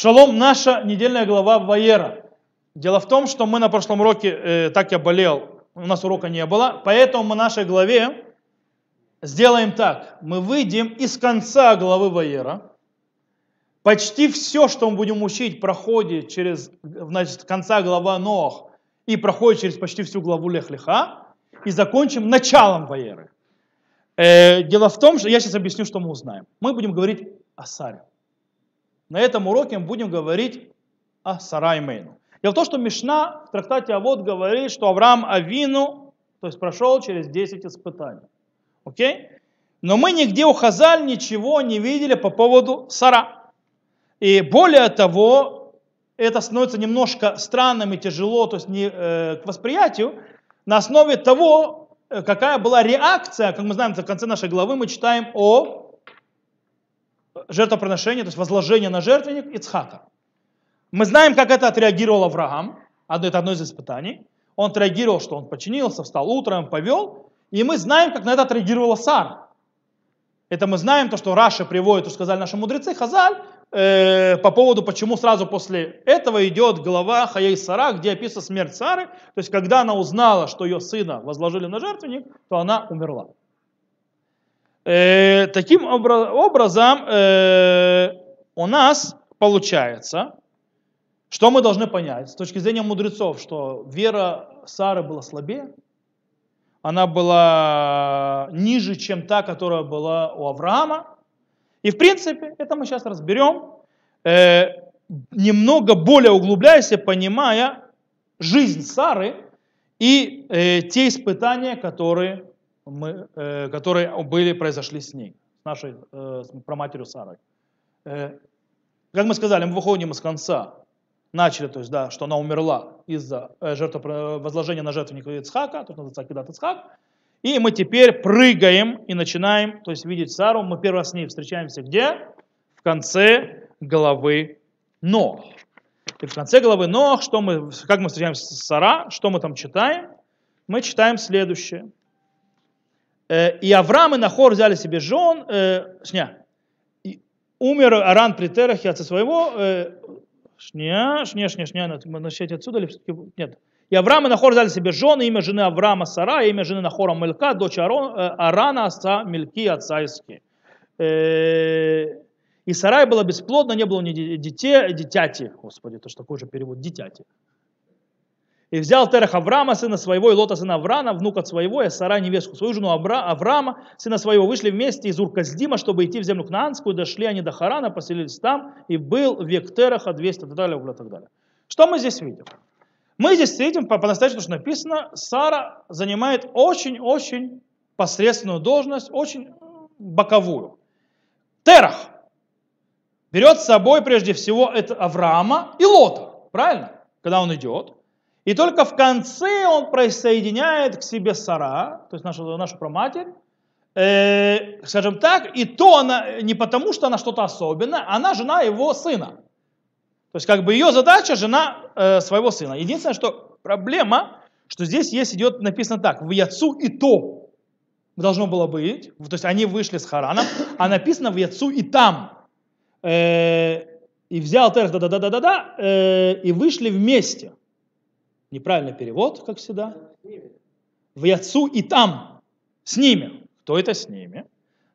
Шалом, наша недельная глава Ваера. Дело в том, что мы на прошлом уроке, э, так я болел, у нас урока не было, поэтому мы нашей главе сделаем так. Мы выйдем из конца главы Ваера. Почти все, что мы будем учить, проходит через значит, конца глава Ноах и проходит через почти всю главу Лех-Леха. И закончим началом Ваеры. Э, дело в том, что я сейчас объясню, что мы узнаем. Мы будем говорить о Саре. На этом уроке мы будем говорить о Сарай Мейну. Дело в том, что Мишна в трактате Авод говорит, что Авраам Авину, то есть прошел через 10 испытаний. Окей? Но мы нигде у Хазаль ничего не видели по поводу Сара. И более того, это становится немножко странным и тяжело, то есть не э, к восприятию, на основе того, э, какая была реакция, как мы знаем, в конце нашей главы мы читаем о жертвоприношение, то есть возложение на жертвенник Ицхака. Мы знаем, как это отреагировал Авраам, это одно из испытаний. Он отреагировал, что он подчинился, встал утром, повел, и мы знаем, как на это отреагировала Сара. Это мы знаем, то, что Раша приводит, то, что сказали наши мудрецы, Хазаль, э, по поводу, почему сразу после этого идет глава Хаей Сара, где описана смерть Сары. То есть, когда она узнала, что ее сына возложили на жертвенник, то она умерла. Э, таким образом, э, у нас получается, что мы должны понять с точки зрения мудрецов, что вера Сары была слабее, она была ниже, чем та, которая была у Авраама. И в принципе, это мы сейчас разберем, э, немного более углубляясь, понимая жизнь Сары и те испытания, которые мы, э, которые были, произошли с ней, с нашей э, с проматерью Сарой. Э, как мы сказали, мы выходим из конца, начали, то есть, да, что она умерла из-за э, возложения на жертвенника Ицхака, то есть называется Акидат Ицхак, и мы теперь прыгаем и начинаем, то есть видеть Сару. Мы первый раз с ней встречаемся где? В конце главы Ноах. И в конце главы Ноах, что мы, как мы встречаемся с Сара, что мы там читаем? Мы читаем следующее. Э, и Авраам и Нахор взяли себе жен, э, шня, и умер Аран при Терахе отца своего, э, шня, шня, шня, шня, начать отсюда или нет. И Авраам и Нахор взяли себе жены, имя жены Авраама Сара, имя жены Нахора Мелька, дочь Арон, э, Арана, отца Мельки, отца Иски. Э, и Сарай была бесплодна, не было ни детей, дитяти, господи, это что такое же перевод, дитяти. И взял Терах Авраама, сына своего, и Лота, сына Аврана, внука своего, и Сара, невестку свою, жену Авра, Авраама, сына своего, вышли вместе из Урказдима, чтобы идти в землю Кнаанскую, дошли они до Харана, поселились там, и был век Тераха 200 и так далее, и так далее. Что мы здесь видим? Мы здесь видим, по-настоящему, что написано, Сара занимает очень-очень посредственную должность, очень боковую. Терах берет с собой прежде всего это Авраама и Лота, правильно? Когда он идет. И только в конце он присоединяет к себе Сара, то есть нашу, нашу проматерь, э, скажем так, и то она не потому, что она что-то особенное, она жена его сына. То есть как бы ее задача жена э, своего сына. Единственное, что проблема, что здесь есть идет написано так, в Яцу и то должно было быть, то есть они вышли с Хараном, а написано в Яцу и там. Э, и взял Терх, да-да-да-да-да, э, и вышли вместе. Неправильный перевод, как всегда. В Яцу и там, с ними. Кто это с ними?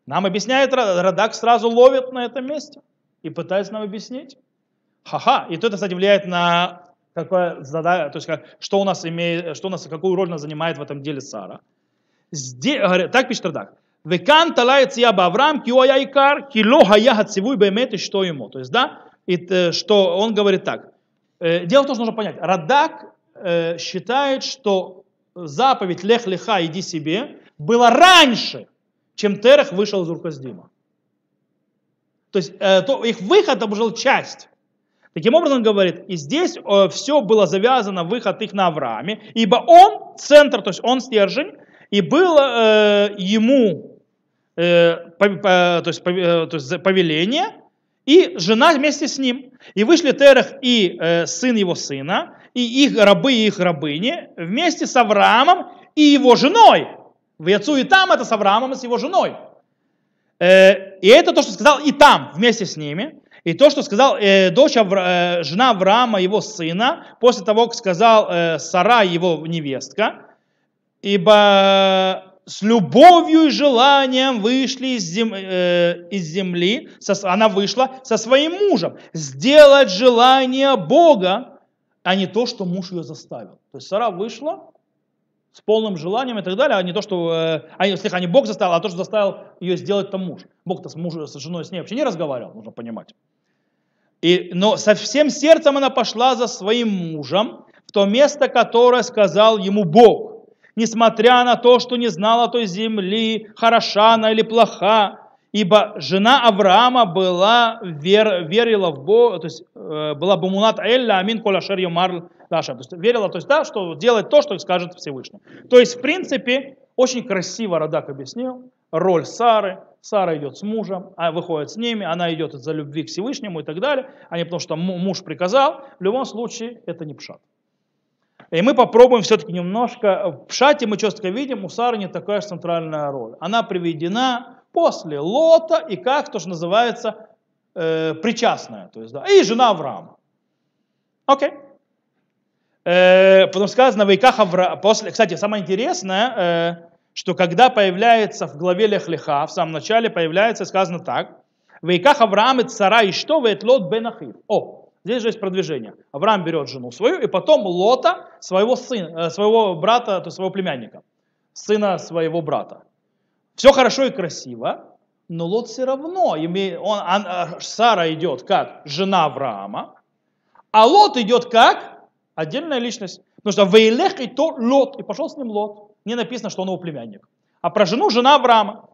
Нам объясняет, Радак сразу ловит на этом месте и пытается нам объяснить. Ха-ха. И то это, кстати, влияет на какое задание, то есть как, что у нас имеет, что у нас, какую роль она занимает в этом деле Сара. Здесь, так пишет Радак. Векан талает яба Авраам, киоя икар, кило хая хацивуй бемет, и что ему. То есть, да, и, э, что он говорит так. Э, дело в том, что нужно понять. Радак э, считает, что заповедь «Лех леха, иди себе» была раньше, чем Терах вышел из Урказдима. То есть э, то, их выход был часть. Таким образом, говорит, и здесь э, все было завязано, выход их на Аврааме, ибо он центр, то есть он стержень, и было э, ему э, по, по, то, есть, по, э, то есть повеление, и жена вместе с ним. И вышли Терах и э, сын его сына, и их рабы и их рабыни вместе с Авраамом и его женой. В Яцу и там это с Авраамом и с его женой. Э, и это то, что сказал и там вместе с ними. И то, что сказал э, дочь Авра, э, жена Авраама, его сына, после того, как сказал э, Сара, его невестка, ибо с любовью и желанием вышли из, зем, э, из земли, со, она вышла со своим мужем, сделать желание Бога, а не то, что муж ее заставил. То есть Сара вышла с полным желанием и так далее, а не то, что, э, а, слегка, не Бог заставил, а то, что заставил ее сделать там муж. Бог-то с, мужем, с женой с ней вообще не разговаривал, нужно понимать. И, но со всем сердцем она пошла за своим мужем в то место, которое сказал ему Бог несмотря на то, что не знала той земли, хороша она или плоха, ибо жена Авраама была, вер, верила в Бога, то есть э, была бумунат элля амин колашер юмар лаша, то есть верила, то есть да, что делать то, что скажет Всевышний. То есть, в принципе, очень красиво Радак объяснил роль Сары. Сара идет с мужем, а выходит с ними, она идет из-за любви к Всевышнему и так далее, а не потому что муж приказал. В любом случае, это не пшат. И мы попробуем все-таки немножко, в шате мы четко видим, у Сары не такая же центральная роль. Она приведена после Лота и как то, что называется э, причастная, то есть, да, и жена Авраама. Окей. Э, потом сказано, Вейках Авра... после, кстати, самое интересное, э, что когда появляется в главе Лех-Леха, в самом начале появляется, сказано так, Вейках Авраам и цара и что, Ветлот бен Ахив. О, Здесь же есть продвижение. Авраам берет жену свою, и потом Лота, своего сына, э, своего брата, то есть своего племянника, сына своего брата. Все хорошо и красиво, но Лот все равно, он, он, э, Сара идет как жена Авраама, а Лот идет как отдельная личность. Потому что Вейлех и то Лот, и пошел с ним Лот. Не написано, что он его племянник. А про жену жена Авраама.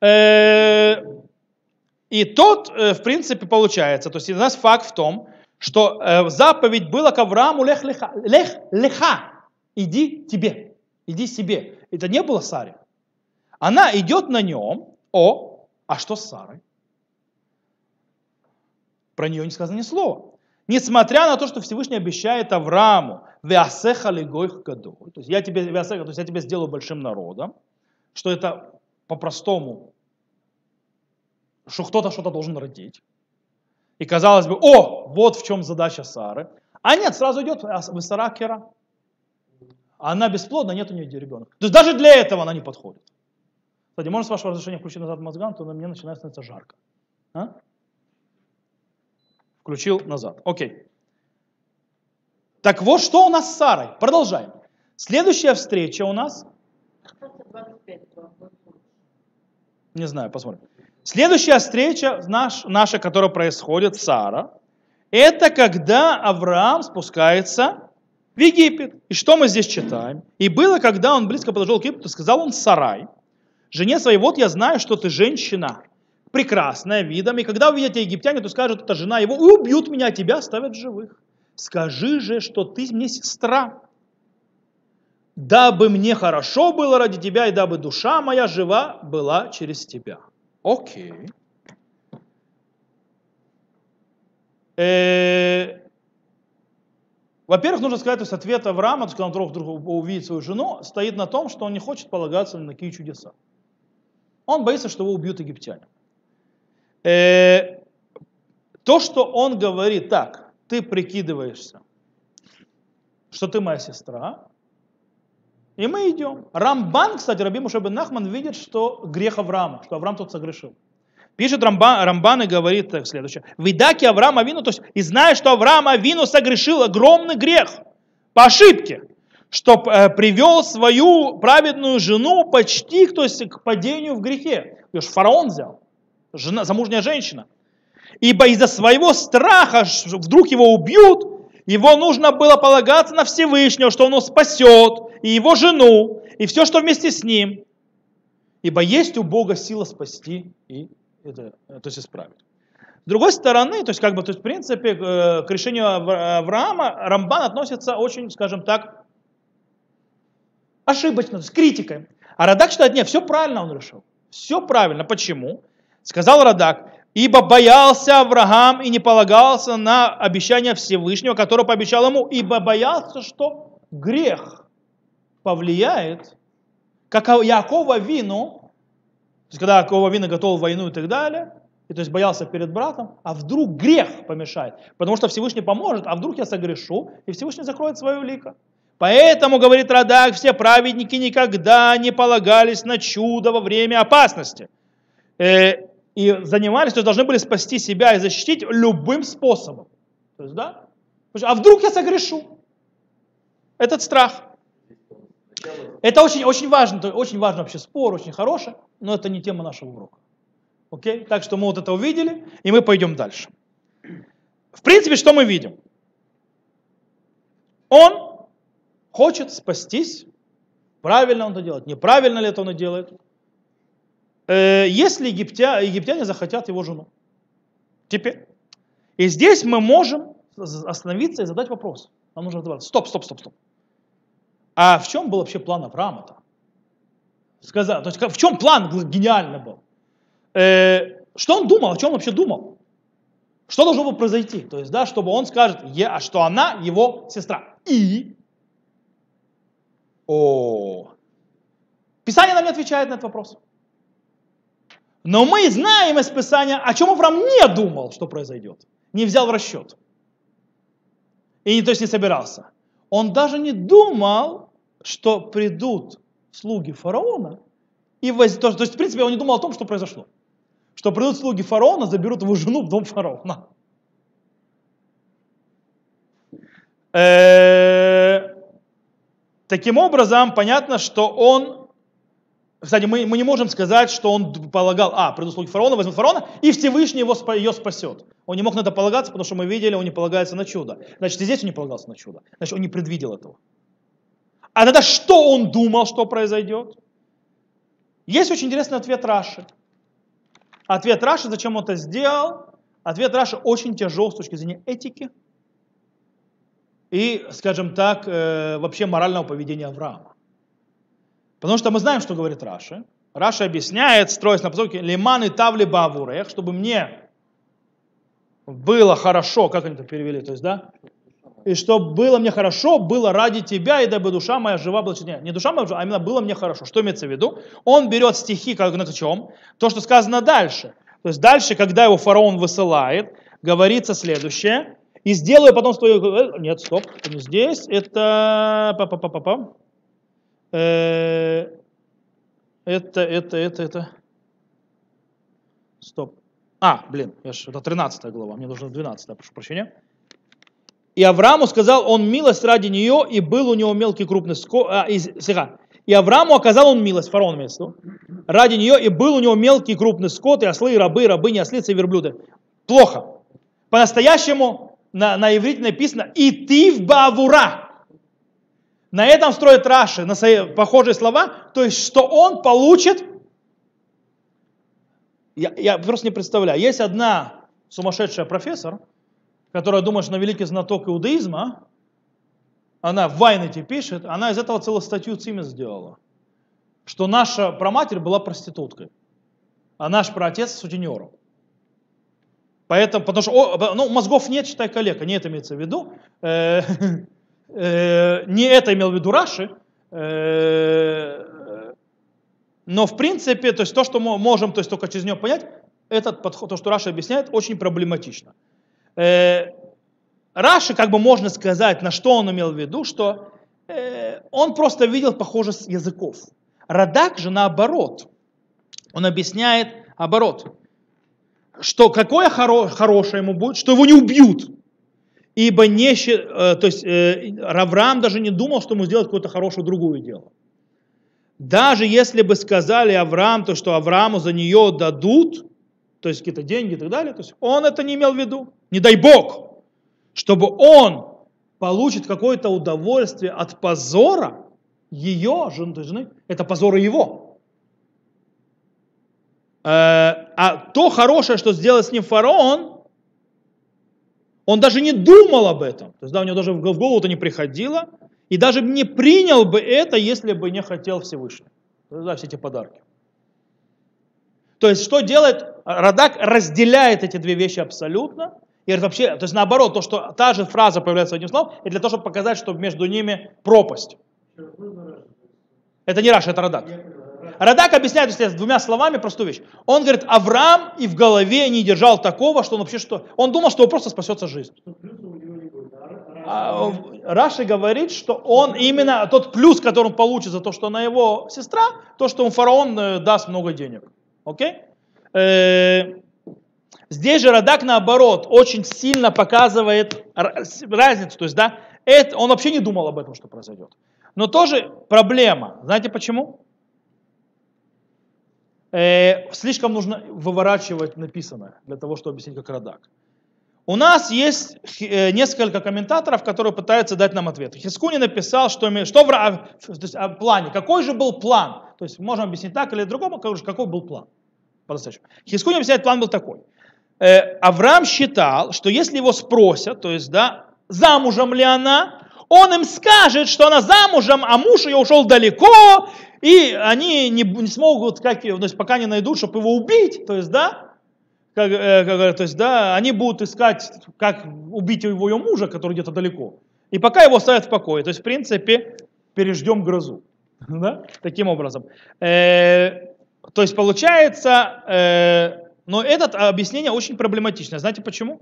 Э, и тот, э, в принципе, получается, то есть у нас факт в том, что э, заповедь была к Аврааму лех леха, лех леха, иди тебе, иди себе. Это не было Саре. Она идет на нем, о, а что с Сарой? Про нее не сказано ни слова. Несмотря на то, что Всевышний обещает Аврааму, веасеха легойх гадоль, то есть я тебе, то есть я тебе сделаю большим народом, что это по-простому что кто-то что-то должен родить. И казалось бы, о, вот в чем задача Сары. А нет, сразу идет Сара Кера. Она бесплодна, нет у нее ребенка. То есть даже для этого она не подходит. Кстати, можно с вашего разрешения включить назад мозган, то на мне начинает становиться жарко. А? Включил назад. Окей. Так вот, что у нас с Сарой? Продолжаем. Следующая встреча у нас... Не знаю, посмотрим. Следующая встреча наш, наша, которая происходит, Сара, это когда Авраам спускается в Египет. И что мы здесь читаем? И было, когда он близко подошел к Египту, сказал он Сарай, жене своей, вот я знаю, что ты женщина, прекрасная видом, и когда увидят египтяне, то скажут, это жена его, и убьют меня, а тебя оставят живых. Скажи же, что ты мне сестра, дабы мне хорошо было ради тебя, и дабы душа моя жива была через тебя. Окей. Э, во-первых, нужно сказать, то есть ответ Авраама, то когда он вдруг увидит свою жену, стоит на том, что он не хочет полагаться на такие чудеса. Он боится, что его убьют египтяне. Э, то, что он говорит, так, ты прикидываешься, что ты моя сестра, и мы идем. Рамбан, кстати, Раби Мушабин Нахман видит, что грех Авраама, что Авраам тут согрешил. Пишет Рамбан, Рамбан и говорит так следующее. В Идаке Авраам Авину, то есть, и зная, что Авраам Авину согрешил огромный грех по ошибке, что э, привел свою праведную жену почти то есть, к падению в грехе. Ее фараон взял, жена, замужняя женщина. Ибо из-за своего страха, вдруг его убьют, его нужно было полагаться на Всевышнего, что он его спасет, и его жену, и все, что вместе с ним. Ибо есть у Бога сила спасти и это, то есть исправить. С другой стороны, то есть как бы, то есть в принципе э, к решению Авраама Рамбан относится очень, скажем так, ошибочно, есть критикой. А Радак считает, нет, все правильно он решил. Все правильно. Почему? Сказал Радак, ибо боялся Авраам и не полагался на обещание Всевышнего, которое пообещал ему, ибо боялся, что грех повлияет, как Якова вину, то есть когда Якова вина готовил войну и так далее, и то есть боялся перед братом, а вдруг грех помешает, потому что Всевышний поможет, а вдруг я согрешу, и Всевышний закроет свое лико. Поэтому, говорит Радак, все праведники никогда не полагались на чудо во время опасности. Э, и занимались, то есть должны были спасти себя и защитить любым способом. То есть, да? А вдруг я согрешу? Этот страх. Это очень, очень важно, очень важно вообще спор, очень хороший, но это не тема нашего урока. Окей? Так что мы вот это увидели, и мы пойдем дальше. В принципе, что мы видим? Он хочет спастись. Правильно он это делает, неправильно ли это он делает. Э, если египтя, египтяне захотят его жену. Теперь. И здесь мы можем остановиться и задать вопрос. Нам нужно задавать. Стоп, стоп, стоп, стоп. А в чем был вообще план Авраама-то? Сказать, то есть в чем план гениальный был? э, что он думал, о чем он вообще думал? Что должно было произойти? То есть, да, чтобы он скажет, а что она его сестра. И о, Писание нам не отвечает на этот вопрос. Но мы знаем из Писания, о чем Авраам не думал, что произойдет. Не взял в расчет. И то есть не собирался. Он даже не думал, что придут слуги фараона и воз... то, есть, в принципе, он не думал о том, что произошло что придут слуги фараона, заберут его жену в дом фараона. Э, таким образом, понятно, что он, кстати, мы, мы не можем сказать, что он полагал, а, придут слуги фараона, возьмут фараона, и Всевышний его, ее спасет. Он не мог на это полагаться, потому что мы видели, он не полагается на чудо. Значит, и здесь он не полагался на чудо. Значит, он не предвидел этого. А тогда что он думал, что произойдет? Есть очень интересный ответ Раши. Ответ Раши, зачем он это сделал? Ответ Раши очень тяжел с точки зрения этики и, скажем так, э, вообще морального поведения Авраама. Потому что мы знаем, что говорит Раши. Раши объясняет, строясь на посылке, лиман и тавли бавурех, чтобы мне было хорошо, как они это перевели, то есть, да, и чтобы было мне хорошо, было ради тебя, и дабы душа моя жива была. Не, не душа моя а именно было мне хорошо. Что имеется в виду? Он берет стихи, как на чем? То, что сказано дальше. То есть дальше, когда его фараон высылает, говорится следующее. И сделаю потом свою... Э, нет, стоп, это не здесь. Это... Па -па -па -па -па. Э... Это, это, это, это... Стоп. А, блин, я ж, это 13 глава, мне нужно 12, прошу прощения. И Аврааму сказал он милость ради нее, и был у него мелкий крупный скот. А, и, Аврааму оказал он милость, фараон месту, ради нее, и был у него мелкий крупный скот, и ослы, и рабы, и рабыни, ослицы и верблюды. Плохо. По-настоящему на, на иврите написано «и ты в бавура». На этом строит Раши, на свои похожие слова, то есть, что он получит, я, я просто не представляю, есть одна сумасшедшая профессор, которая думает, что она великий знаток иудаизма, она в Вайнете пишет, она из этого целую статью ЦИМИ сделала, что наша праматерь была проституткой, а наш праотец сутенером. Поэтому, потому что ну, мозгов нет, считай коллега, не это имеется в виду. Э, э, не это имел в виду Раши. Э, но в принципе, то есть то, что мы можем то есть, только через него понять, этот подход, то, что Раша объясняет, очень проблематично. Раши, как бы можно сказать, на что он имел в виду, что он просто видел похожесть языков. Радак же наоборот. Он объясняет оборот, что какое хоро, хорошее ему будет, что его не убьют. Ибо не, э, то есть э, Равраам даже не думал, что ему сделать какое-то хорошее другое дело. Даже если бы сказали Авраам, то что Аврааму за нее дадут, то есть какие-то деньги и так далее, то есть он это не имел в виду. Не дай Бог, чтобы он получит какое-то удовольствие от позора ее, жены, жены это позор его. Э, а то хорошее, что сделал с ним фараон, он даже не думал об этом. То есть, да, у него даже в голову-то не приходило. И даже не принял бы это, если бы не хотел Всевышний. Да, все эти подарки. То есть, что делает Радак? Разделяет эти две вещи абсолютно. И вообще, то есть наоборот, то, что та же фраза появляется одним словом, и для того, чтобы показать, что между ними пропасть. Это не Раша, это Радак. Радак объясняет если двумя словами простую вещь. Он говорит, Авраам и в голове не держал такого, что он вообще что... Он думал, что просто спасется жизнь. А, Раши говорит, что он именно тот плюс, который он получит за то, что она его сестра, то, что он фараон э, даст много денег. Окей? Э, здесь же Радак наоборот очень сильно показывает разницу. То есть, да, это, он вообще не думал об этом, что произойдет. Но тоже проблема. Знаете почему? Э, слишком нужно выворачивать написанное для того, чтобы объяснить как Радак. У нас есть э, несколько комментаторов, которые пытаются дать нам ответ. Хискуни написал, что, что в, то есть, о плане, какой же был план. То есть можем объяснить так или другому, какой был план. Хискуни объясняет, план был такой. Э, Авраам считал, что если его спросят, то есть, да, замужем ли она, он им скажет, что она замужем, а муж ее ушел далеко, и они не, не смогут, как, то есть пока не найдут, чтобы его убить, то есть, да, как, э, как, то есть, да, они будут искать, как убить его ее мужа, который где-то далеко. И пока его оставят в покое. То есть, в принципе, переждем грозу. Да? Таким образом. Э, то есть, получается, э, но это объяснение очень проблематичное. Знаете почему?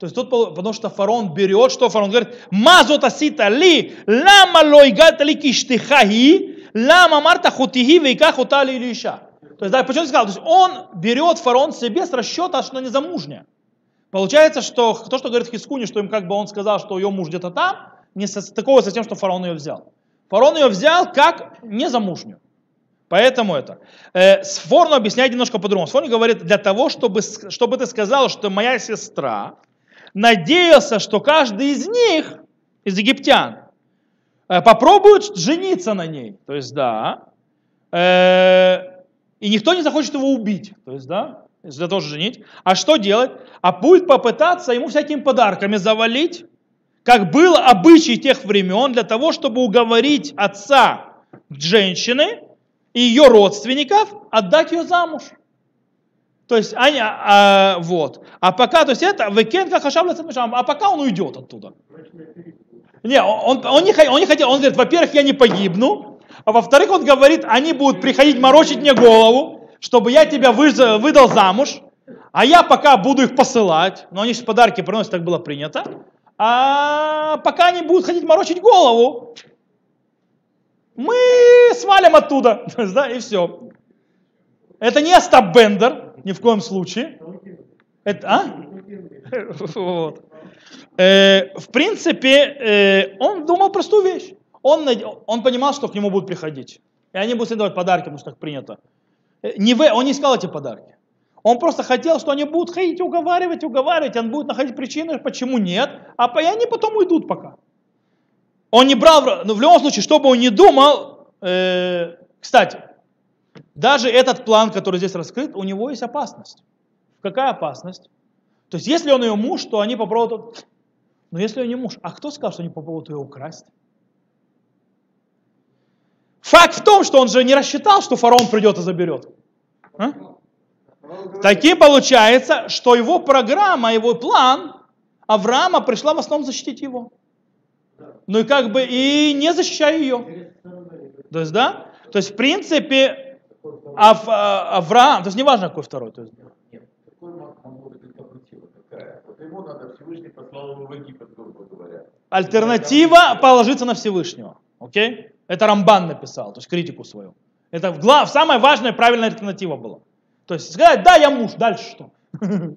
То есть тут, потому что фараон берет, что фараон говорит, мазот асита ли, лама лойгат ли киштихаhi, лама марта хутихи вейка хутали или иша. То есть, да, почему я сказал? То есть он берет фараон себе с расчета, что она не замужняя. Получается, что то, что говорит Хискуни, что им как бы он сказал, что ее муж где-то там, не состыковывается с тем, что фараон ее взял. Фараон ее взял как незамужнюю. Поэтому это. Э, Сфорну объясняет немножко по-другому. Сфорну говорит, для того, чтобы, чтобы ты сказал, что моя сестра надеялся, что каждый из них, из египтян, э, попробует жениться на ней. То есть, да, э, и никто не захочет его убить. То есть, да, для того, чтобы женить. А что делать? А будет попытаться ему всякими подарками завалить, как был обычай тех времен, для того, чтобы уговорить отца женщины и ее родственников отдать ее замуж. То есть, они, а, вот. А пока, то есть это, векен как а пока он уйдет оттуда. Не, он, он, не, он не хотел, он говорит, во-первых, я не погибну, а во-вторых, он говорит, они будут приходить морочить мне голову, чтобы я тебя выдал замуж, а я пока буду их посылать, но они же подарки приносят, так было принято, а пока они будут ходить морочить голову, мы свалим оттуда, да, и все. Это не Остап-Бендер, ни в коем случае. Это, а? Вот. Э, в принципе, э, он думал простую вещь. Он, он понимал, что к нему будут приходить. И они будут давать подарки, потому что так принято. Э, не в, он не искал эти подарки. Он просто хотел, что они будут ходить уговаривать, уговаривать, он будет находить причины, почему нет, а и они потом уйдут пока. Он не брал, но ну, в любом случае, что бы он ни думал, э, кстати, даже этот план, который здесь раскрыт, у него есть опасность. Какая опасность? То есть, если он ее муж, то они попробуют... Но если он не муж, а кто сказал, что они попробуют ее украсть? Факт в том, что он же не рассчитал, что фараон придет и заберет. А? Таким получается, что его программа, его план Авраама пришла в основном защитить его. Ну и как бы и не защищая ее. То есть, да? То есть, в принципе, Ав, а, Авраам, то есть неважно, какой второй. То есть. Нет, какой быть альтернатива какая? Вот ему надо Всевышний послал его в Египет, грубо говоря. Альтернатива положиться на Всевышнего. Окей? Это Рамбан написал, то есть критику свою. Это глав, самая важная правильная альтернатива была. То есть сказать, да, я муж, дальше что?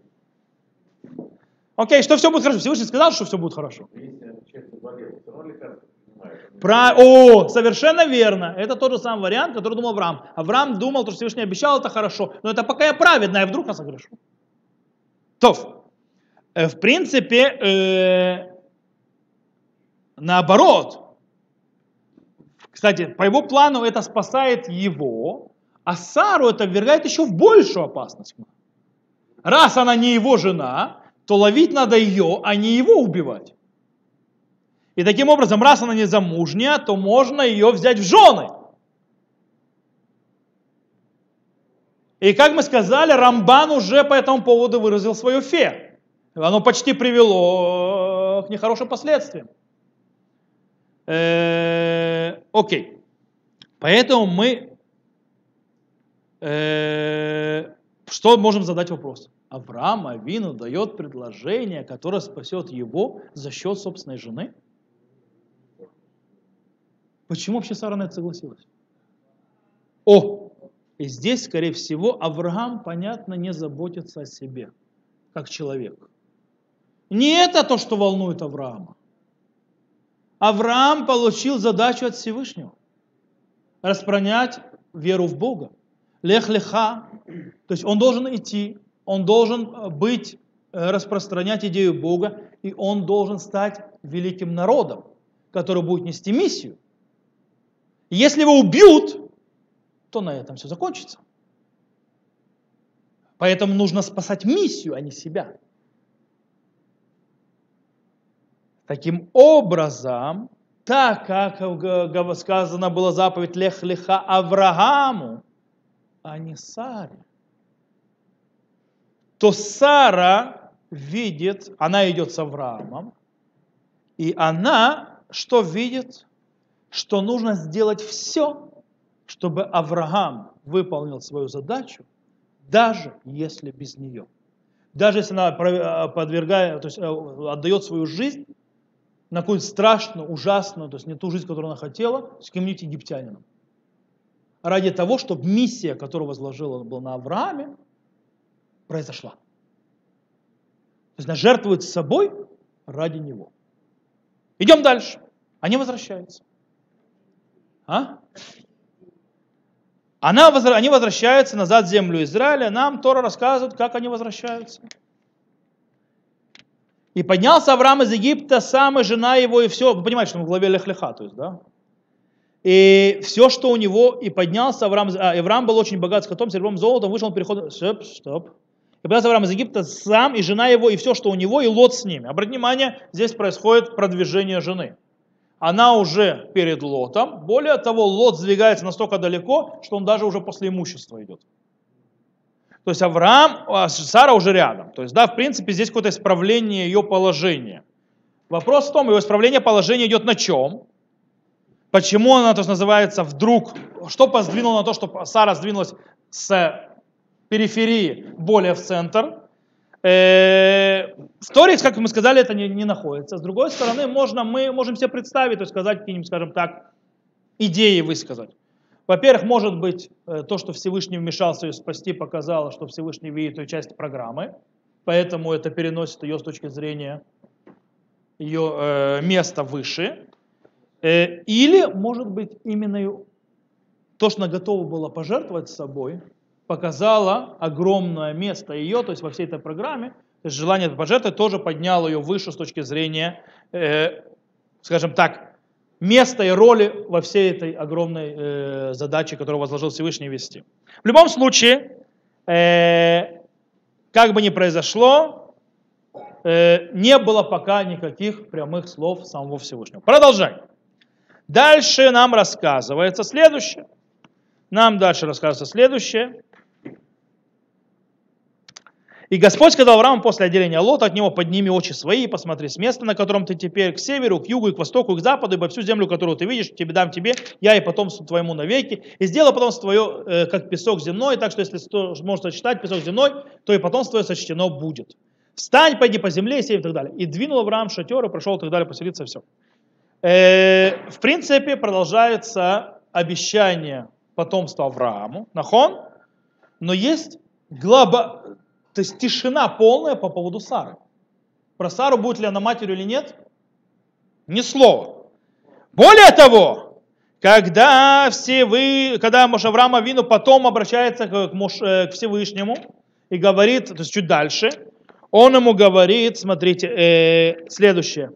Окей, что все будет хорошо. Всевышний сказал, что все будет хорошо. Про... О, совершенно верно. Это тот же самый вариант, который думал Авраам. Авраам думал, что Всевышний обещал, это хорошо. Но это пока я праведная, а вдруг я согрешу. То, э, в принципе, э, наоборот. Кстати, по его плану это спасает его, а Сару это ввергает еще в большую опасность. Раз она не его жена, то ловить надо ее, а не его убивать. И таким образом, раз она не замужняя, то можно ее взять в жены. И как мы сказали, Рамбан уже по этому поводу выразил свое фе. Оно почти привело к нехорошим последствиям. Э, окей. Поэтому мы э, что можем задать вопрос? Авраам Авину дает предложение, которое спасет его за счет собственной жены? Почему вообще Сара на это согласилась? О, и здесь, скорее всего, Авраам, понятно, не заботится о себе, как человек. Не это то, что волнует Авраама. Авраам получил задачу от Всевышнего. Распространять веру в Бога. Лех леха. То есть он должен идти, он должен быть, э, распространять идею Бога, и он должен стать великим народом, который будет нести миссию. Если его убьют, то на этом все закончится. Поэтому нужно спасать миссию, а не себя. Таким образом, так как сказано было заповедь Лех Леха Аврааму, а не Саре, то Сара видит, она идет с Авраамом, и она что видит? Что нужно сделать все, чтобы Авраам выполнил свою задачу, даже если без нее. Даже если она подвергает, то есть э, отдает свою жизнь на какую-то страшную, ужасную, то есть не ту жизнь, которую она хотела, с каким-нибудь египтянином. Ради того, чтобы миссия, которую возложила была на Аврааме, произошла. То есть она жертвует собой ради него. Идем дальше. Они возвращаются. А? Она, они возвращаются назад в землю Израиля. Нам Тора рассказывает, как они возвращаются. И поднялся Авраам из Египта, сам и жена его, и все. Вы понимаете, что мы в главе Лехлеха, то есть, да? И все, что у него, и поднялся Авраам, а, Авраам был очень богат скотом, серебром, золотом, вышел на переход, стоп, стоп. И поднялся Авраам из Египта сам, и жена его, и все, что у него, и лот с ними. Обратите внимание, здесь происходит продвижение жены. Она уже перед лотом, более того, лот сдвигается настолько далеко, что он даже уже после имущества идет. То есть Авраам, а Сара уже рядом. То есть, да, в принципе, здесь какое-то исправление ее положения. Вопрос в том, его исправление положения идет на чем? Почему она, то есть, называется вдруг, что поздвинуло на то, что Сара сдвинулась с периферии более в центр? Э, в Торе, как мы сказали, это не, не находится. С другой стороны, можно, мы можем себе представить, то есть сказать какие-нибудь, скажем так, идеи высказать. Во-первых, может быть, э, то, что Всевышний вмешался ее спасти, показало, что Всевышний видит ее часть программы, поэтому это переносит ее с точки зрения ее э, места выше. Э, или, может быть, именно то, что она готова была пожертвовать собой, показало огромное место ее, то есть во всей этой программе, то есть желание пожертвовать тоже подняло ее выше с точки зрения, э, скажем так, места и роли во всей этой огромной э, задаче, которую возложил Всевышний вести. В любом случае, э, как бы ни произошло, э, не было пока никаких прямых слов самого Всевышнего. Продолжаем. Дальше нам рассказывается следующее. Нам дальше рассказывается следующее. И Господь сказал Аврааму после отделения Лота от него, подними очи свои и посмотри с места, на котором ты теперь, к северу, к югу, и к востоку, и к западу, ибо всю землю, которую ты видишь, тебе дам тебе, я и потомству твоему навеки, и сделай потомство твое, э, как песок земной, так что если сможешь сочетать песок земной, то и потомство твое сочтено будет. Встань, пойди по земле сей и так далее. И двинул Авраам шатер, и прошел и так далее, поселиться, все. Э, в принципе, продолжается обещание потомства Аврааму, нахон, но есть глоба, то есть тишина полная по поводу Сары. Про Сару, будет ли она матерью или нет, ни слова. Более того, когда, все вы, когда Авраама Вину потом обращается к, Мош, э, к Всевышнему и говорит, то есть чуть дальше, он ему говорит, смотрите, э, следующее.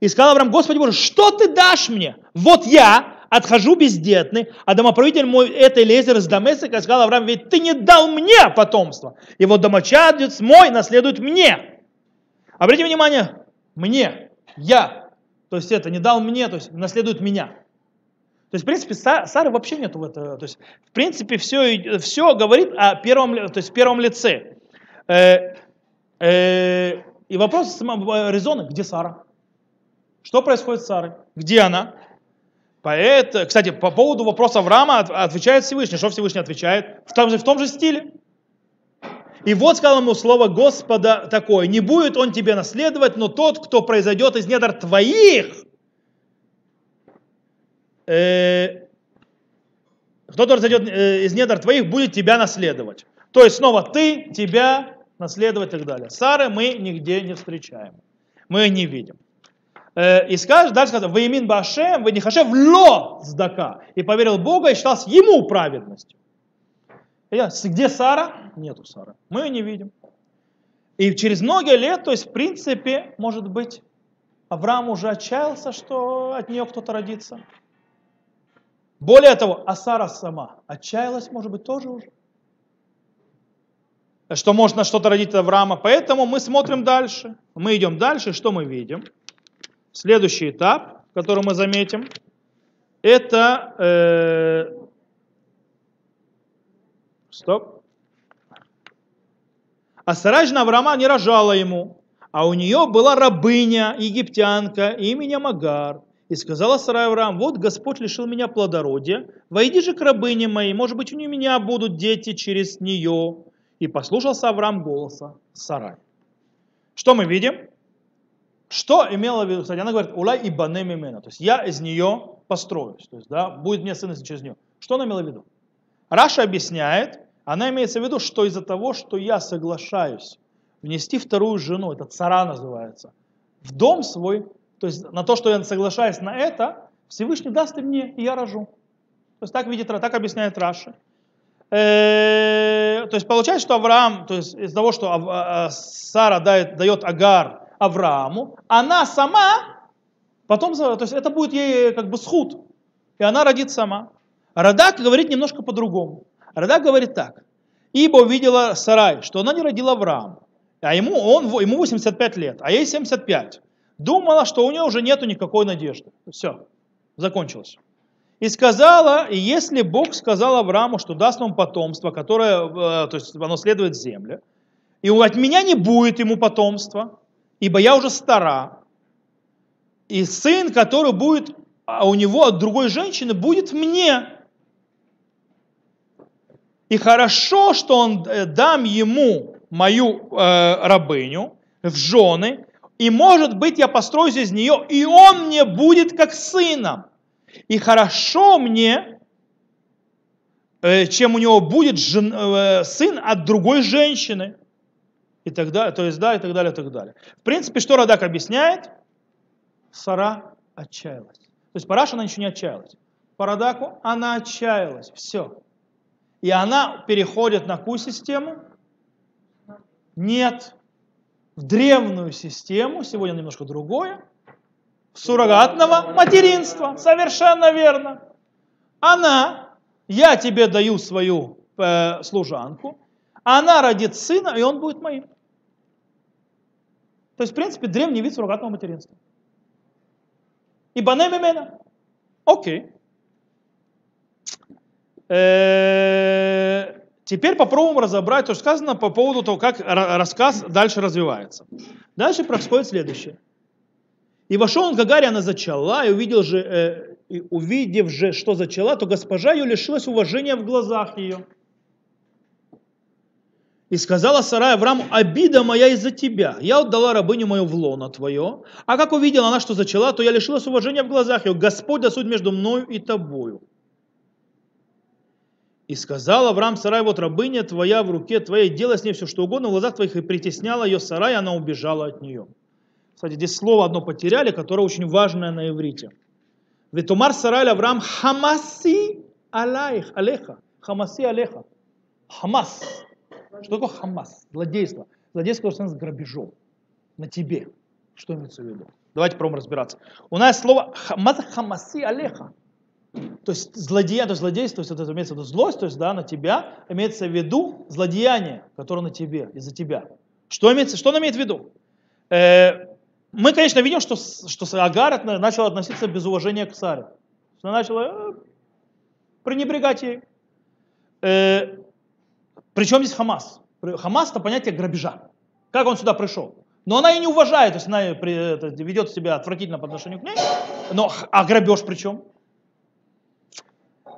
И сказал Авраам, Господи Боже, что ты дашь мне? Вот я, отхожу бездетный, а домоправитель мой это Лезер из Дамесика сказал Авраам, ведь ты не дал мне потомство, вот домочадец мой наследует мне. Обратите внимание, мне, я, то есть это не дал мне, то есть наследует меня. То есть, в принципе, Сары вообще нету в этом. То есть, в принципе, все, все говорит о первом, то есть, первом лице. Э, э, и вопрос резона, где Сара? Что происходит с Сарой? Где она? Поэтому, кстати, по поводу вопроса Авраама отвечает Всевышний. Что Всевышний отвечает? В том же, в том же стиле. И вот сказал ему слово Господа такое, не будет он тебе наследовать, но тот, кто произойдет из недр твоих, э, кто произойдет э, из недр твоих, будет тебя наследовать. То есть снова ты, тебя наследовать и так далее. Сары мы нигде не встречаем. Мы не видим. Э, и скажет, дальше сказано, «Ваимин башем, вы не хашев ло сдака». И поверил Бога и считался ему праведностью. Где Сара? Нету Сары. Мы ее не видим. И через многие лет, то есть в принципе, может быть, Авраам уже отчаялся, что от нее кто-то родится. Более того, а Сара сама отчаялась, может быть, тоже уже. Что можно что-то родить от Авраама. Поэтому мы смотрим дальше. Мы идем дальше. Что мы видим? Следующий этап, который мы заметим, это... Э, стоп. А Сарай жена Авраама не рожала ему, а у нее была рабыня, египтянка, именем Агар. И сказала Сарай Авраам, вот Господь лишил меня плодородия, войди же к рабыне моей, может быть, у меня будут дети через нее. И послушался Авраам голоса Сарай. Что мы видим? Что имела в виду, кстати, она говорит, улай и банем то есть я из нее построюсь, то есть, да, будет мне сын через нее. Что она имела в виду? Раши объясняет, она имеется в виду, что из-за того, что я соглашаюсь внести вторую жену, это צרה называется, в дом свой, то есть на то, что я соглашаюсь на это, Всевышний даст и мне, и я рожу. То есть так видит, так объясняет Раши. Э, то есть получается, что Авраам, то есть из-за того, что а, Сара дает, дает Агар Аврааму, она сама, потом, то есть это будет ей как бы זכות, и она родит сама. Радак говорит немножко по-другому. Радак говорит так. Ибо увидела Сарай, что она не родила Авраама, а ему, он, ему 85 лет, а ей 75. Думала, что у нее уже нету никакой надежды. Все, закончилось. И сказала, и если Бог сказал Аврааму, что даст ему потомство, которое, э, то есть оно следует земле, и от меня не будет ему потомства, ибо я уже стара, и сын, который будет а у него от другой женщины, будет мне. И хорошо, что он э, дам ему мою э, рабыню в жены, и может быть я построюсь из нее, и он мне будет как сыном. И хорошо мне, э, чем у него будет жен, э, сын от другой женщины и так далее, то есть да, и так далее, и так далее. В принципе, что Радак объясняет? Сара отчаялась. То есть Параша она ничего не отчаялась. По Радаку она отчаялась. Все. И она переходит на какую систему? Нет. В древнюю систему, сегодня немножко другое, суррогатного материнства. Совершенно верно. Она, я тебе даю свою э, служанку, она родит сына, и он будет моим. То есть, в принципе, древний вид суррогатного материнства. И банемемена. Окей. Э, теперь попробуем разобрать то, что сказано по поводу того, как рассказ дальше развивается. Дальше происходит следующее. И вошел он к Агаре, она зачала, и увидел же, э, и увидев же, что зачала, то госпожа ее лишилась уважения в глазах ее. И сказала Сарай Аврааму, обида моя из-за тебя. Я отдала рабыню мою в лоно твое. А как увидела она, что зачала, то я лишилась уважения в глазах ее. Господь да суд между мною и тобою. И сказал Авраам Сарай, вот рабыня твоя в руке твоей, делай с ней все, что угодно в глазах твоих, и притесняла ее Сарай, и она убежала от нее. Кстати, здесь слово одно потеряли, которое очень важное на иврите. Ветумар Сарай Авраам хамаси алейх, алеха. Хамаси алеха. Хамас. Что такое хамас? Злодейство. Злодейство, связано с грабежом. На тебе. Что имеется в виду? Давайте пробуем разбираться. У нас слово хамаз хамаси алеха. То есть злодеяние, то есть злодейство, то есть это имеется в виду злость, то есть да, на тебя, имеется в виду злодеяние, которое на тебе, из-за тебя. Что, имеется, что он имеет в виду? Э, мы, конечно, видим, что, что Агар начал относиться без уважения к царю. Она начала э, пренебрегать ей. Э, причем здесь Хамас? Хамас это понятие грабежа. Как он сюда пришел? Но она ее не уважает, то есть она ведет себя отвратительно по отношению к ней. Но, а грабеж при чем?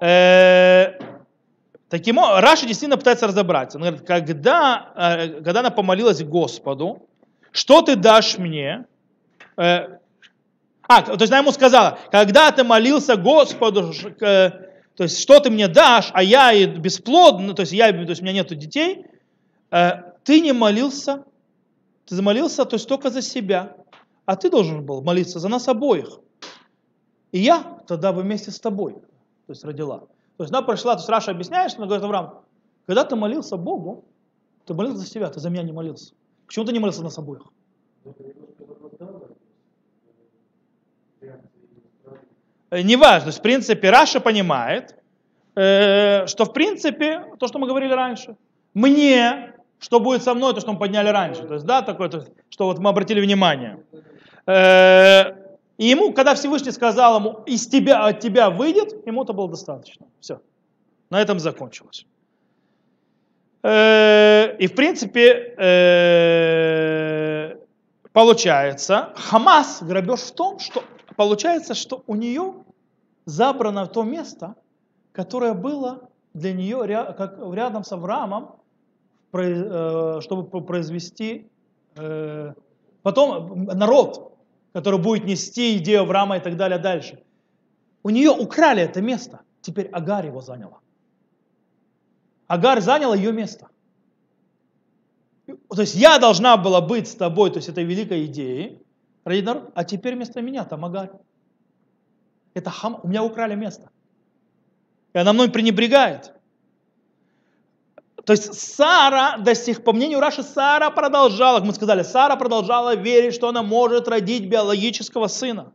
Э, таким Раша действительно пытается разобраться. Он говорит, когда, э, когда она помолилась Господу, что ты дашь мне? Э, а, то есть она ему сказала, когда ты молился Господу, э, то есть что ты мне дашь, а я и бесплодно, то есть, я, то есть у меня нет детей, э, ты не молился, ты замолился, то есть только за себя, а ты должен был молиться за нас обоих. И я тогда вместе с тобой, то есть родила. То есть она пришла, то есть Раша объясняет, что она говорит, Авраам, когда ты молился Богу, ты молился за себя, ты за меня не молился. Почему ты не молился за нас обоих? Неважно, то есть в принципе Раша понимает, э, что в принципе, то, что мы говорили раньше, мне, что будет со мной, то, что мы подняли раньше, то есть, да, такое, то что вот мы обратили внимание. Э, и ему, когда Всевышний сказал ему, из тебя, от тебя выйдет, ему это было достаточно. Все. На этом закончилось. И в принципе, получается, Хамас грабеж в том, что получается, что у нее забрано то место, которое было для нее как рядом с Авраамом, э, чтобы произвести э, потом народ, который будет нести идею Авраама и так далее дальше. У нее украли это место, теперь Агар его заняла. Агар заняла ее место. То есть я должна была быть с тобой, то есть этой великой идеей, а теперь вместо меня там Агарь. Это хам, у меня украли место. И она мной пренебрегает. То есть Сара, до сих, по мнению Раши, Сара продолжала, как мы сказали, Сара продолжала верить, что она может родить биологического сына.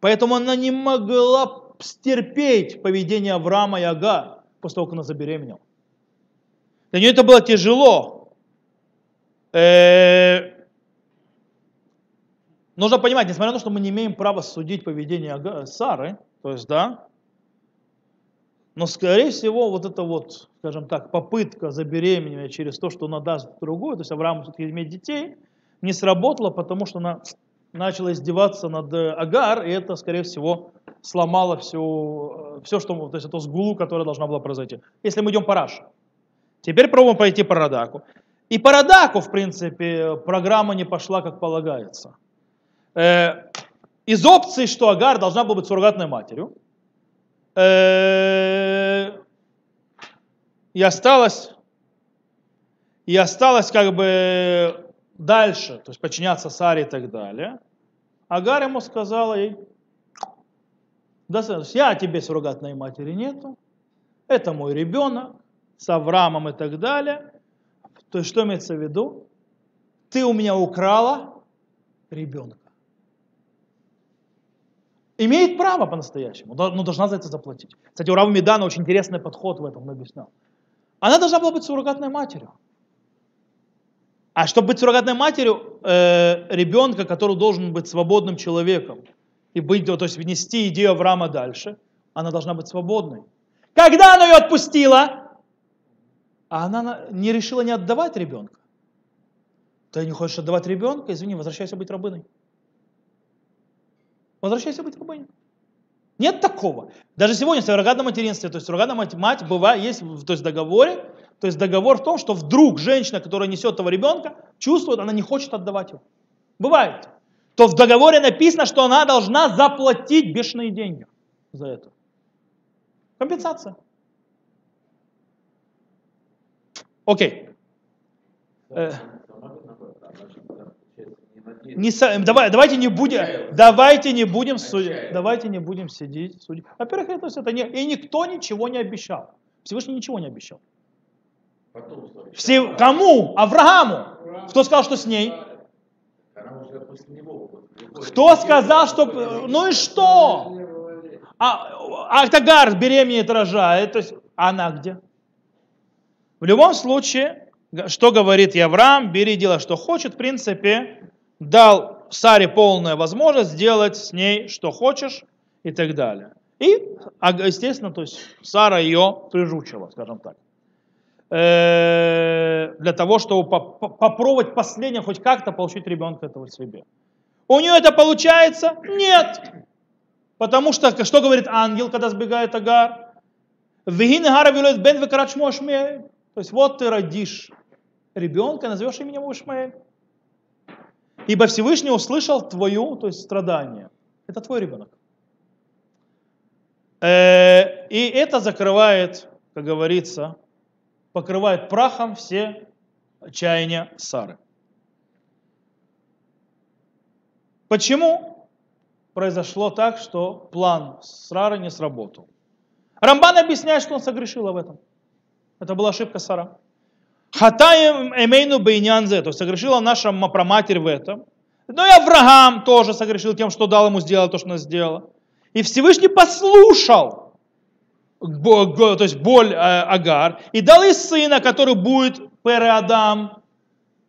Поэтому она не могла стерпеть поведение Авраама и Ага после того, как она забеременела. Для нее это было тяжело. Э, нужно понимать, несмотря на то, что мы не имеем права судить поведение Сары, то есть, да, но, скорее всего, вот эта вот, скажем так, попытка забеременения через то, что она даст другую, то есть Авраам все-таки иметь детей, не сработала, потому что она начала издеваться над Агар, и это, скорее всего, сломало все, все что, то есть эту сгулу, которая должна была произойти. Если мы идем по Раше. Теперь пробуем пойти по Радаку. И по Радаку, в принципе, программа не пошла, как полагается. Э, из опций, что Агар должна была быть суррогатной матерью, э, и осталось, и осталось как бы дальше, то есть подчиняться Саре и так далее. Агар ему сказала ей, да, я тебе суррогатной матери нету, это мой ребенок, с Авраамом и так далее. То есть что имеется в виду? Ты у меня украла ребенка имеет право по-настоящему, но должна за это заплатить. Кстати, у Рава Медана очень интересный подход в этом, он объяснял. Она должна была быть суррогатной матерью. А чтобы быть суррогатной матерью э, ребенка, который должен быть свободным человеком и быть, то есть внести идею Авраама дальше, она должна быть свободной. Когда она ее отпустила, а она не решила не отдавать ребенка. Ты не хочешь отдавать ребенка, извини, возвращайся быть рабыной. Возвращайся быть рабыней. Нет такого. Даже сегодня в суррогатном материнстве, то есть суррогатная мать, мать бывает, есть то есть в договоре, то есть договор в том, что вдруг женщина, которая несет этого ребенка, чувствует, она не хочет отдавать его. Бывает. То в договоре написано, что она должна заплатить бешеные деньги за это. Компенсация. Окей. Э, не, давай, давайте не будем, давайте не будем судить, давайте не будем сидеть судить. Во-первых, это, это не, и никто ничего не обещал. Всевышний ничего не обещал. Все, кому? Аврааму. Кто сказал, что с ней? Кто сказал, что... Ну и что? А, а Тагар беременеет, рожает. То есть она где? В любом случае, что говорит Авраам, бери дело, что хочет, в принципе, дал Саре полную возможность сделать с ней что хочешь и так далее. И, естественно, то есть Сара ее прижучила, скажем так. Э, для того, чтобы попробовать последнее хоть как-то получить ребенка этого себе. У нее это получается? Нет. Потому что, что говорит ангел, когда сбегает Агар? То есть вот ты родишь ребенка, назовешь именем Ишмаэль. Ибо Всевышний услышал твою, то есть страдание. Это твой ребенок. Э, и это закрывает, как говорится, покрывает прахом все чаяния Сары. Почему произошло так, что план Сары не сработал? Рамбан объясняет, что он согрешил в этом. Это была ошибка Сара. Хатаем эмейну бейнянзе, то есть согрешила наша праматерь в этом. Но и Авраам тоже согрешил тем, что дал ему сделать то, что она сделала. И Всевышний послушал, то есть боль э, Агар, и дал ей сына, который будет Переадам,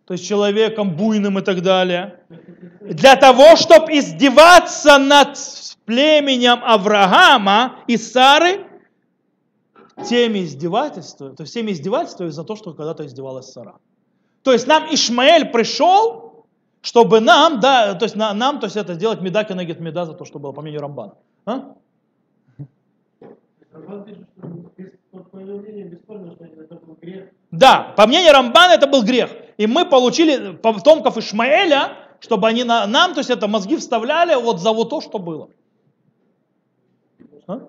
то есть человеком буйным и так далее, для того, чтобы издеваться над племенем Авраама и Сары, теми издевательствами, то есть всеми издевательствами за то, что когда-то издевалась Сара. То есть нам Ишмаэль пришел, чтобы нам, да, то есть на, нам, то есть это сделать меда кенегет меда за то, что было по мнению Рамбана. А? Да, по мнению Рамбана это был грех. И мы получили потомков Ишмаэля, чтобы они на, нам, то есть это мозги вставляли вот за вот то, что было. А?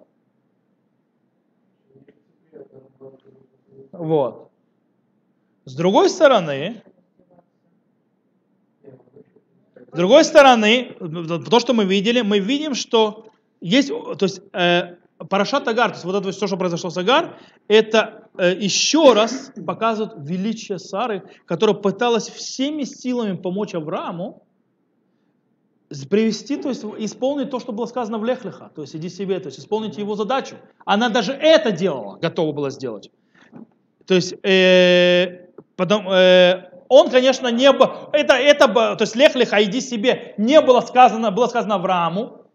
Вот. С другой стороны, с другой стороны, то, что мы видели, мы видим, что есть, то есть э, Парашат Агар, то есть вот это все, что произошло с Агар, это э, еще раз показывает величие Сары, которая пыталась всеми силами помочь Аврааму привести, то есть исполнить то, что было сказано в Лехлиха, то есть иди себе, то есть исполнить его задачу. Она даже это делала, готова была сделать. То есть, э, потом, э, он, конечно, не был, это, это, то есть лех леха, иди себе, не было сказано, было сказано Аврааму,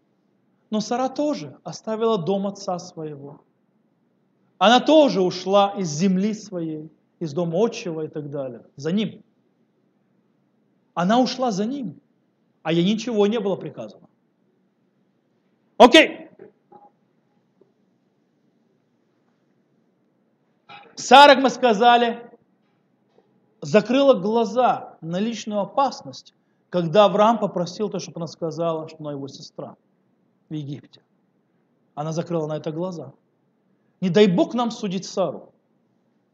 но Сара тоже оставила дом отца своего. Она тоже ушла из земли своей, из дома отчего и так далее, за ним. Она ушла за ним, а ей ничего не было приказано. Окей. Сара, мы сказали, закрыла глаза на личную опасность, когда Авраам попросил то, чтобы она сказала, что она его сестра в Египте. Она закрыла на это глаза. Не дай Бог нам судить Сару.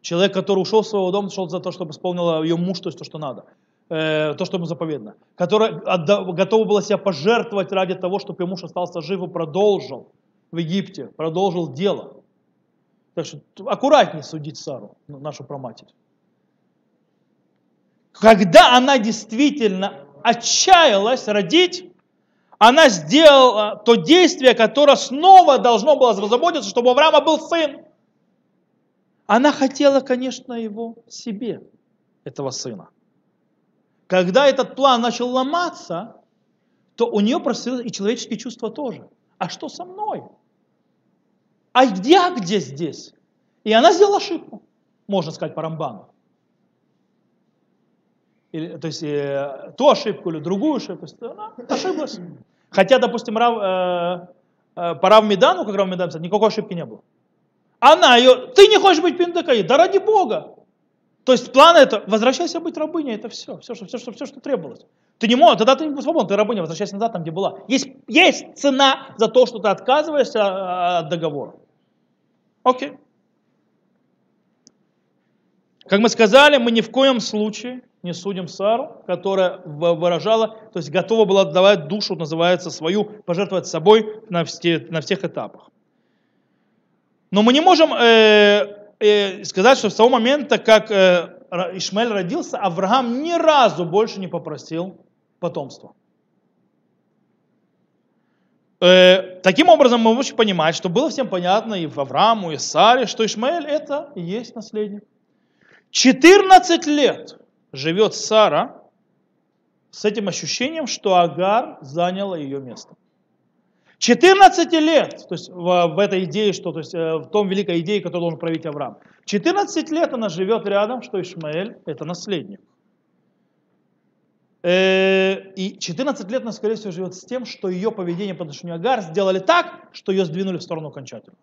Человек, который ушел из своего дома, шел за то, чтобы исполнила ее муж, то есть то, что надо. Э, то, что ему заповедно. Которая готова была себя пожертвовать ради того, чтобы ее муж остался жив и продолжил в Египте, продолжил дело. Так что аккуратнее судить Сару, нашу проматерь. Когда она действительно отчаялась родить, она сделала то действие, которое снова должно было заботиться, чтобы у Авраама был сын. Она хотела, конечно, его себе, этого сына. Когда этот план начал ломаться, то у нее просилось и человеческие чувства тоже. А что со мной? А я где здесь? И она сделала ошибку, можно сказать по Рамбану. Или, то есть э, ту ошибку или другую ошибку, она ошиблась. Хотя, допустим, Рав, э, э, по Рав Медану, как Рав никакой ошибки не было. Она ее, ты не хочешь быть пиндакой, да ради Бога. То есть план это, возвращайся быть рабыней, это все, все, что, все, что, все, что требовалось. Ты не можешь, тогда ты не свободен, ты рабыня, возвращайся назад там, где была. Есть, есть цена за то, что ты отказываешься а, от договора. Окей. Как мы сказали, мы ни в коем случае не судим Сару, которая выражала, то есть готова была отдавать душу, называется, свою, пожертвовать собой на, все, на всех этапах. Но мы не можем э, э, сказать, что с того момента, как э, Ишмаэль родился, Авраам ни разу больше не попросил потомства. Э, таким образом, мы можем понимать, что было всем понятно и в Аврааму, и Саре, что Ишмаэль это и есть наследник. 14 лет живет Сара с этим ощущением, что Агар заняла ее место. 14 лет, то есть в, в этой идее, что, то есть э, в том великой идее, которую должен проявить Авраам. 14 лет она живет рядом, что Ишмаэль это наследник. Э, и 14 лет она, скорее всего, живет с тем, что ее поведение по отношению Агар сделали так, что ее сдвинули в сторону окончательно.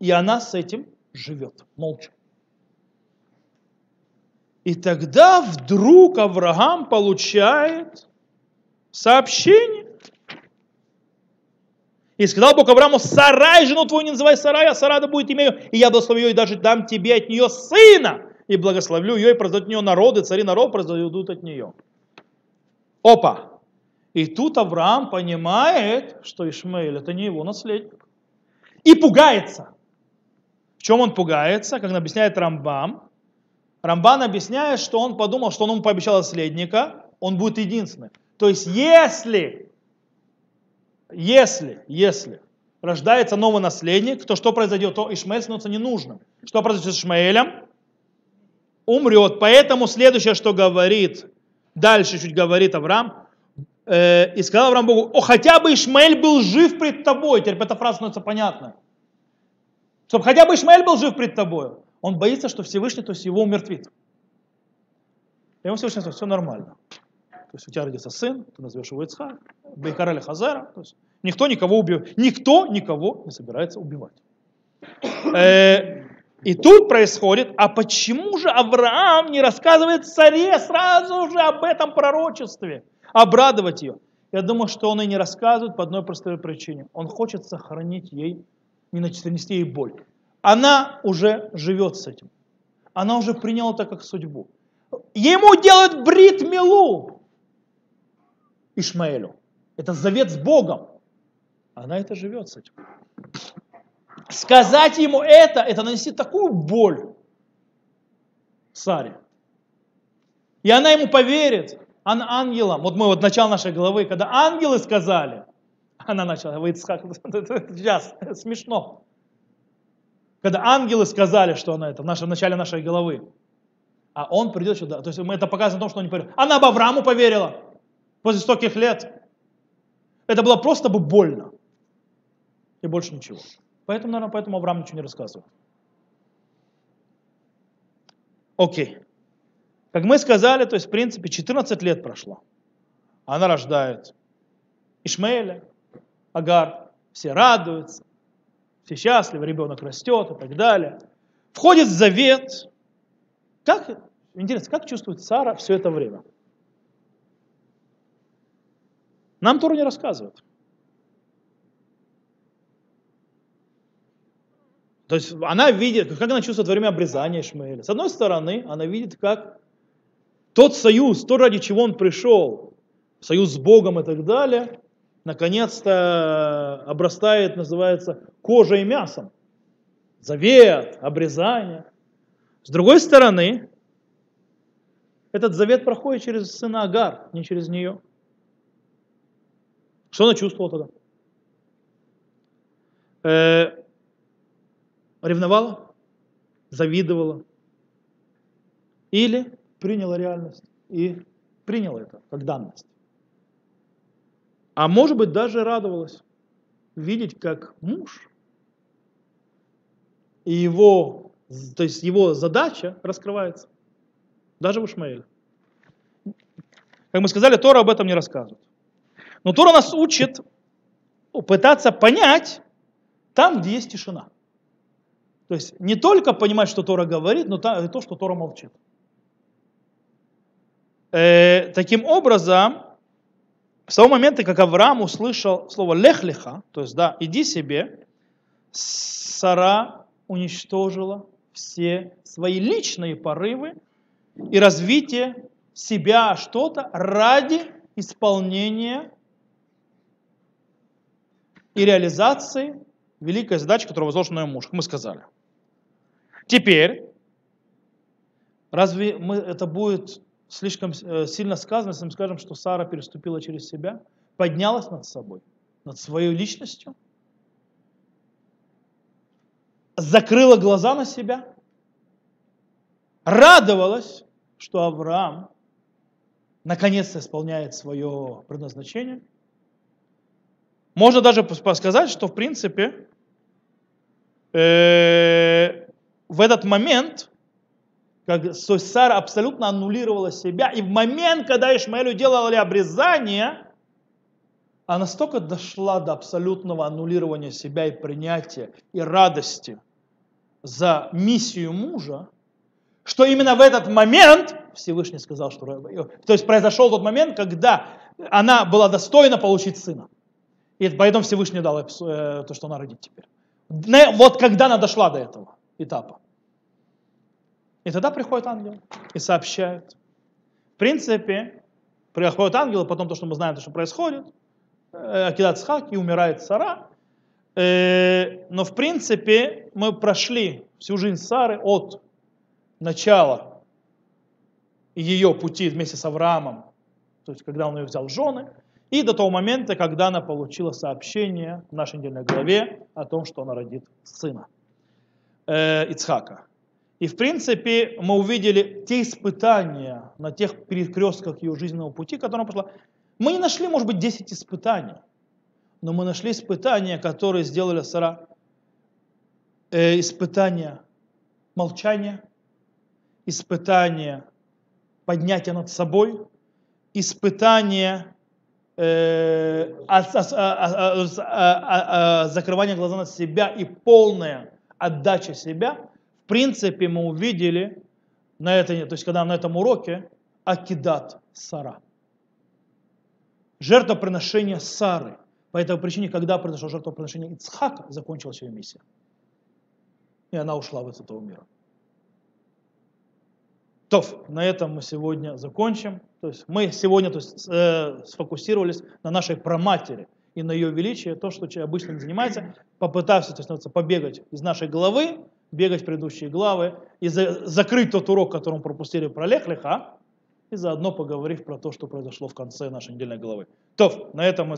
И она с этим живет молча. И тогда вдруг Авраам получает сообщение. И сказал Бог Аврааму, Сарай, жену твою не называй Сарай, а Сара да будет имя ее, и я благословлю ее, и даже дам тебе от нее сына, и благословлю ее, и произойдут от нее народы, цари народ произойдут от нее. Опа! И тут Авраам понимает, что Ишмаэль это не его наследник. И пугается. В чем он пугается? Как объясняет Рамбам, Рамбан объясняет, что он подумал, что он ему пообещал наследника, он будет единственным. То есть если, если, если рождается новый наследник, то что произойдет? То Ишмаэль становится ненужным. Что произойдет с Ишмаэлем? Умрет. Поэтому следующее, что говорит, дальше чуть говорит Авраам, э, и сказал Авраам Богу, о, хотя бы Ишмаэль был жив пред тобой. Теперь эта фраза становится понятна. Чтобы хотя бы Ишмаэль был жив пред тобой. Он боится, что Всевышний, то есть его умертвит. И ему Всевышний сказал, все нормально. То есть у тебя родится сын, ты назовешь его Ицхак, Бейкар или Хазара. То есть никто никого убивает. Никто никого не собирается убивать. Э, и тут происходит, а почему же Авраам не рассказывает царе сразу же об этом пророчестве? Обрадовать ее. Я думаю, что он и не рассказывает по одной простой причине. Он хочет сохранить ей, не нанести ей боль она уже живет с этим. Она уже приняла это как судьбу. Ему делают брит милу Ишмаэлю. Это завет с Богом. Она это живет с этим. Сказать ему это, это нанести такую боль Саре. И она ему поверит. Она ангелам. Вот мы вот начало нашей главы, когда ангелы сказали, она начала, вы сейчас смешно. Когда ангелы сказали, что она это, в, нашем, в начале нашей головы. А он придет сюда. То есть мы это показываем том, что он не поверил. Она бы Аврааму поверила после стольких лет. Это было просто бы больно. И больше ничего. Поэтому, наверное, поэтому Авраам ничего не рассказывает. Окей. Как мы сказали, то есть, в принципе, 14 лет прошло. Она рождает Ишмаэля, Агар, все радуются все счастливы, ребенок растет и так далее. Входит в завет. Как, интересно, как чувствует Сара все это время? Нам Тора не рассказывает. То есть она видит, как она чувствует во время обрезания Ишмаэля. С одной стороны, она видит, как тот союз, то, ради чего он пришел, союз с Богом и так далее, наконец-то обрастает, называется, кожей и мясом. Завет, обрезание. С другой стороны, этот завет проходит через сына Агар, не через нее. Что она чувствовала тогда? Э, ревновала? Завидовала? Или приняла реальность и приняла это как данность? А может быть даже радовалась видеть, как муж и его, то есть его задача раскрывается. Даже в Ишмаэле. Как мы сказали, Тора об этом не рассказывает. Но Тора нас учит пытаться понять там, где есть тишина. То есть не только понимать, что Тора говорит, но и то, что Тора молчит. Э, таким образом, с того момента, как Авраам услышал слово лехлиха, то есть да, иди себе, Сара уничтожила все свои личные порывы и развитие себя что-то ради исполнения и реализации великой задачи, которую возложена на муж, как мы сказали. Теперь, разве мы, это будет слишком э, сильно сказано, если мы скажем, что Сара переступила через себя, поднялась над собой, над своей личностью, закрыла глаза на себя, радовалась, что Авраам наконец-то исполняет свое предназначение. Можно даже сказать, что в принципе э, в этот момент как Сара абсолютно аннулировала себя. И в момент, когда Ишмаэлю делали обрезание, она настолько дошла до абсолютного аннулирования себя и принятия, и радости за миссию мужа, что именно в этот момент Всевышний сказал, что... То есть произошел тот момент, когда она была достойна получить сына. И поэтому Всевышний дал э, то, что она родит теперь. Вот когда она дошла до этого этапа. И тогда приходит ангел и сообщает. В принципе, приходит ангел, и потом то, что мы знаем, то, что происходит, э, Акидат Схак, и умирает Сара. Э, но в принципе мы прошли всю жизнь Сары от начала ее пути вместе с Авраамом, то есть когда он ее взял в жены, и до того момента, когда она получила сообщение в нашей недельной главе о том, что она родит сына э, Ицхака. И в принципе мы увидели те испытания на тех перекрестках ее жизненного пути, которые она пошла. Мы не нашли, может быть, 10 испытаний, но мы нашли испытания, которые сделали Сара. Э, испытания молчания, испытания поднятия над собой, испытания закрывания глаза на себя и полная отдача себя, в принципе, мы увидели на этой, то есть когда на этом уроке Акидат Сара. Жертвоприношение Сары. По этой причине, когда произошло жертвоприношение Ицхака, закончилась ее миссия. И она ушла в этого мира. То, на этом мы сегодня закончим. То есть мы сегодня то есть, э, сфокусировались на нашей проматери и на ее величии, то, что человек обычно не занимается, попытавшись то есть, побегать из нашей головы, бегать в предыдущие главы и за, закрыть тот урок, который мы пропустили про Лех-Леха, и заодно поговорив про то, что произошло в конце нашей недельной главы. То, на этом мы.